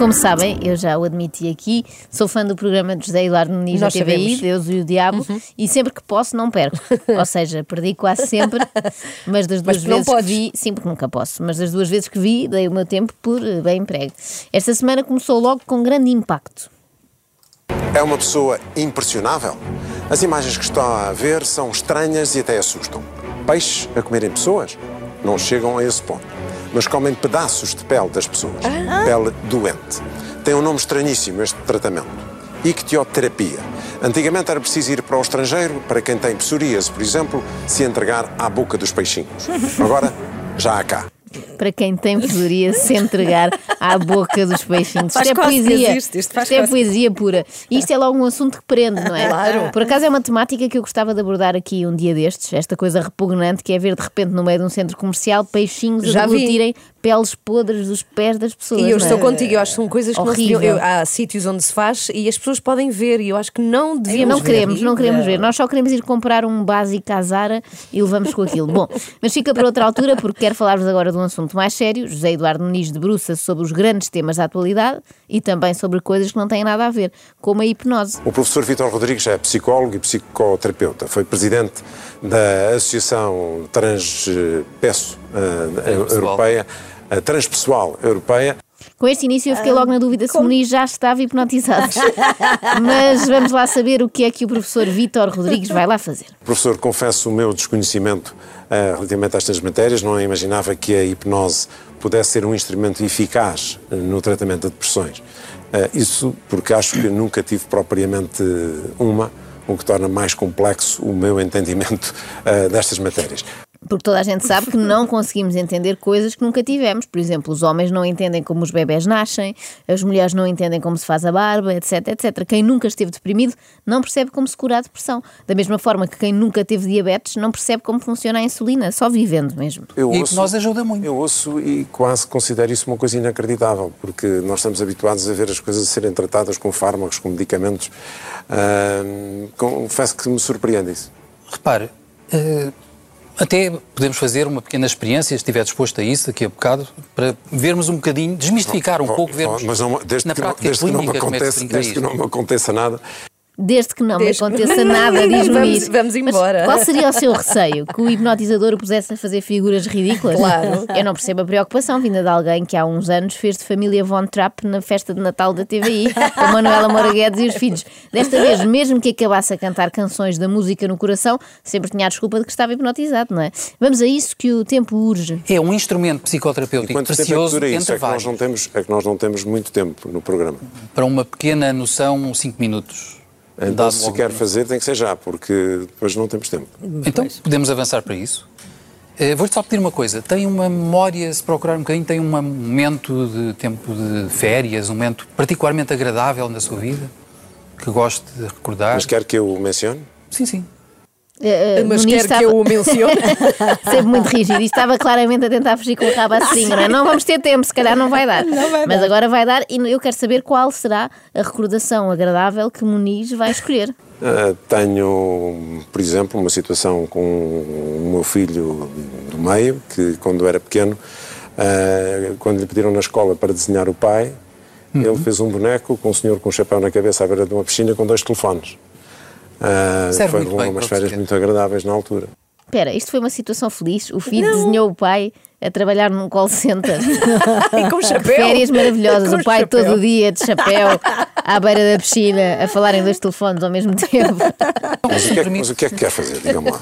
Como sabem, eu já o admiti aqui, sou fã do programa de José Eduardo Muniz da TVI, sabemos. Deus e o Diabo, e sempre que posso não perco. Ou seja, perdi quase sempre, mas das duas Mas não vezes que vi, sim, porque nunca posso, mas das duas vezes que vi, dei o meu tempo por eh, bem emprego. Esta semana começou logo com grande impacto. É uma pessoa impressionável. As imagens que está a ver são estranhas e até assustam. Peixes a comerem pessoas? Não chegam a esse ponto. Mas comem pedaços de pele das pessoas. Pele doente. Tem um nome estranhíssimo este tratamento. Ictioterapia. Antigamente era preciso ir para o estrangeiro, para quem tem psoríase, por exemplo, se entregar à boca dos peixinhos. Agora, já há cá. Para quem tem poderia se entregar à boca dos peixinhos. Faz isto é poesia. isto, isto faz é cócegas. poesia pura. E isto é logo um assunto que prende, não é? Claro. Por acaso é uma temática que eu gostava de abordar aqui um dia destes, esta coisa repugnante que é ver de repente no meio de um centro comercial peixinhos Já a deglutirem peles podres dos pés das pessoas. E eu é? estou contigo, eu acho que são coisas que não se Horrível. eu- Há sítios onde se faz e as pessoas podem ver, e eu acho que não devíamos Não ver. queremos, não queremos ver. Nós só queremos ir comprar um básico à Zara e levamos com aquilo. Bom, mas fica para outra altura porque quero falar-vos agora de um assunto mais sério. José Eduardo Muniz debruça-se sobre os grandes temas da atualidade e também sobre coisas que não têm nada a ver, como a hipnose. O professor Vitor Rodrigues é psicólogo e psicoterapeuta. Foi presidente da Associação Transpeço eh, Europeia, eh, Transpessoal Europeia. Com este início eu fiquei logo na dúvida se Muniz já estava hipnotizado. Mas vamos lá saber o que é que o professor Vítor Rodrigues vai lá fazer. Professor, confesso o meu desconhecimento eh, relativamente a estas matérias. Não imaginava que a hipnose pudesse ser um instrumento eficaz eh, no tratamento de depressões. Eh, isso porque acho que nunca tive propriamente uma, o que torna mais complexo o meu entendimento destas matérias. Porque toda a gente sabe que não conseguimos entender coisas que nunca tivemos. Por exemplo, os homens não entendem como os bebés nascem, as mulheres não entendem como se faz a barba, etc, etc. Quem nunca esteve deprimido não percebe como se cura a depressão. Da mesma forma que quem nunca teve diabetes não percebe como funciona a insulina, só vivendo mesmo. Eu E a hipnose ajuda muito. Eu ouço e quase considero isso uma coisa inacreditável, porque nós estamos habituados a ver as coisas serem tratadas com fármacos, com medicamentos. Ahm, confesso que me surpreende isso. Repare, eh, até podemos fazer uma pequena experiência, se estiver disposto a isso, daqui a bocado, para vermos um bocadinho, desmistificar um Oh, pouco, oh, vermos Mas não, desde, na que não, prática desde, que não me clínica é que desde que não me aconteça nada, Desde que não Desde- me aconteça nada, diz Vamos- Muniz. vamos Mas embora. qual seria o seu receio? Que o hipnotizador o pusesse a fazer figuras ridículas? Claro. Eu não percebo a preocupação vinda de alguém que há uns anos fez de família Von Trapp na festa de Natal da TVI, com Manuela Moura Guedes e os filhos. Desta vez, mesmo que acabasse a cantar canções da música no coração, sempre tinha a desculpa de que estava hipnotizado, não é? Vamos a isso que o tempo urge. É um instrumento psicoterapêutico quanto tempo é que precioso isso? entre É que, nós não temos, é que nós não temos muito tempo no programa. Para uma pequena noção, 5 minutos. Então, se quer fazer, tem que ser já, porque depois não temos tempo. Então, podemos avançar para isso. Eh, Vou-te só pedir uma coisa. Tem uma memória, se procurar um bocadinho, tem um momento de tempo de férias, um momento particularmente agradável na sua vida, que goste de recordar? Mas quer que eu o mencione? Sim, sim. Eh, Mas quer que eu o mencione? Sempre muito rígido. E estava claramente a tentar fugir com o rabo à seringa. não é? Não vamos ter tempo, se calhar não vai dar. Mas agora vai dar e eu quero saber qual será a recordação agradável que Muniz vai escolher. Ah, tenho, por exemplo, uma situação com o meu filho do meio, que quando era pequeno, ah, quando lhe pediram na escola para desenhar o pai, ele fez um boneco com um senhor com um chapéu na cabeça à beira de uma piscina com dois telefones. Muito bem umas férias muito agradáveis na altura. Espera, isto foi uma situação feliz. O filho desenhou o pai a trabalhar num call center. E com chapéu. Férias maravilhosas. Com o pai chapéu. todo dia de chapéu à beira da piscina a falar em dois telefones ao mesmo tempo. Mas o, que é, mas o que é que quer fazer? Diga-me lá.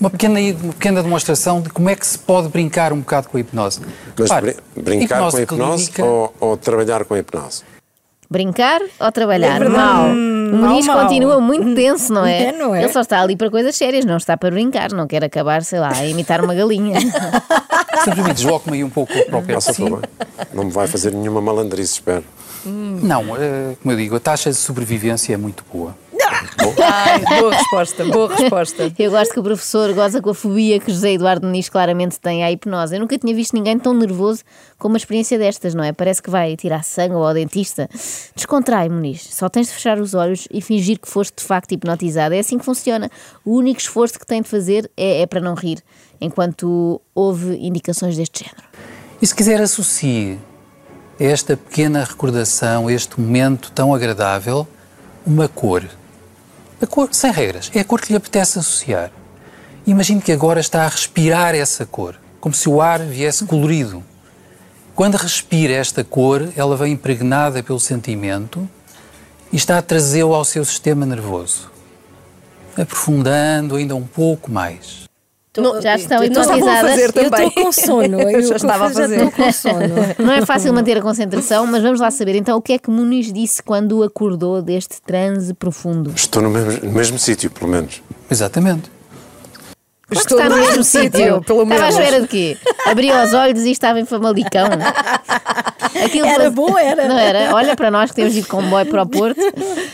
Uma pequena, uma pequena demonstração de como é que se pode brincar um bocado com a hipnose. Mas Repare, brincar com a hipnose clínica- ou, ou trabalhar com a hipnose? Brincar ou trabalhar? É mal. O mal, Muniz mal. continua muito tenso, não é? É, não é? Ele só está ali para coisas sérias, não está para brincar, não quer acabar, sei lá, a imitar uma galinha. Simplesmente desloco-me aí um pouco para o pé de Faça si. favor. Não me vai fazer nenhuma malandrice, espero. Não, eh, como eu digo, a taxa de sobrevivência é muito boa. Ai, boa resposta, boa resposta. Eu gosto que o professor goza com a fobia que José Eduardo Muniz claramente tem à hipnose. Eu nunca tinha visto ninguém tão nervoso com uma experiência destas, não é? Parece que vai tirar sangue ou ao dentista. Descontrai, Muniz. Só tens de fechar os olhos e fingir que foste de facto hipnotizado. É assim que funciona. O único esforço que tem de fazer é, é para não rir, enquanto houve indicações deste género. E se quiser associe a esta pequena recordação, a este momento tão agradável, uma cor. A cor, sem regras, é a cor que lhe apetece associar. Imagine que agora está a respirar essa cor, como se o ar viesse colorido. Quando respira esta cor, ela vem impregnada pelo sentimento e está a trazê-lo ao seu sistema nervoso, aprofundando ainda um pouco mais. Não, já estão hipnotizadas. Eu estou com sono. Eu já estava a fazer. estou com sono. Não é fácil manter a concentração, mas vamos lá saber então o que é que Muniz disse quando acordou deste transe profundo. Estou no mesmo, no mesmo sítio, pelo menos. Exatamente. Claro que está no mesmo sítio. pelo Estava à menos. espera de quê? Abria os olhos e estava em Famalicão. Aquilo Era faz- bom, era. Não era? Olha para nós que temos ido de comboio para o Porto.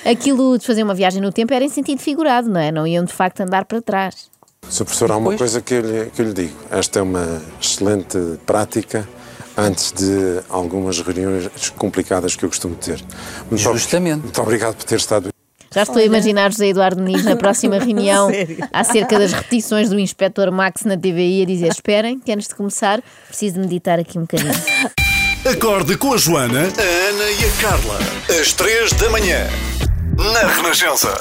Aquilo de fazer uma viagem no tempo era em sentido figurado, não é? Não iam de facto andar para trás. Sr. Professor, há uma Pois. coisa que eu, lhe, que eu lhe digo. Esta é uma excelente prática antes de algumas reuniões complicadas que eu costumo ter. Muito ob- Justamente. Muito obrigado por ter estado Já estou a imaginar José Eduardo Muniz na próxima reunião acerca das repetições do Inspector Max na TVI a dizer: Esperem, que antes de começar preciso meditar aqui um bocadinho. Acorde com a Joana, a Ana e a Carla. Às três da manhã. Na Renascença.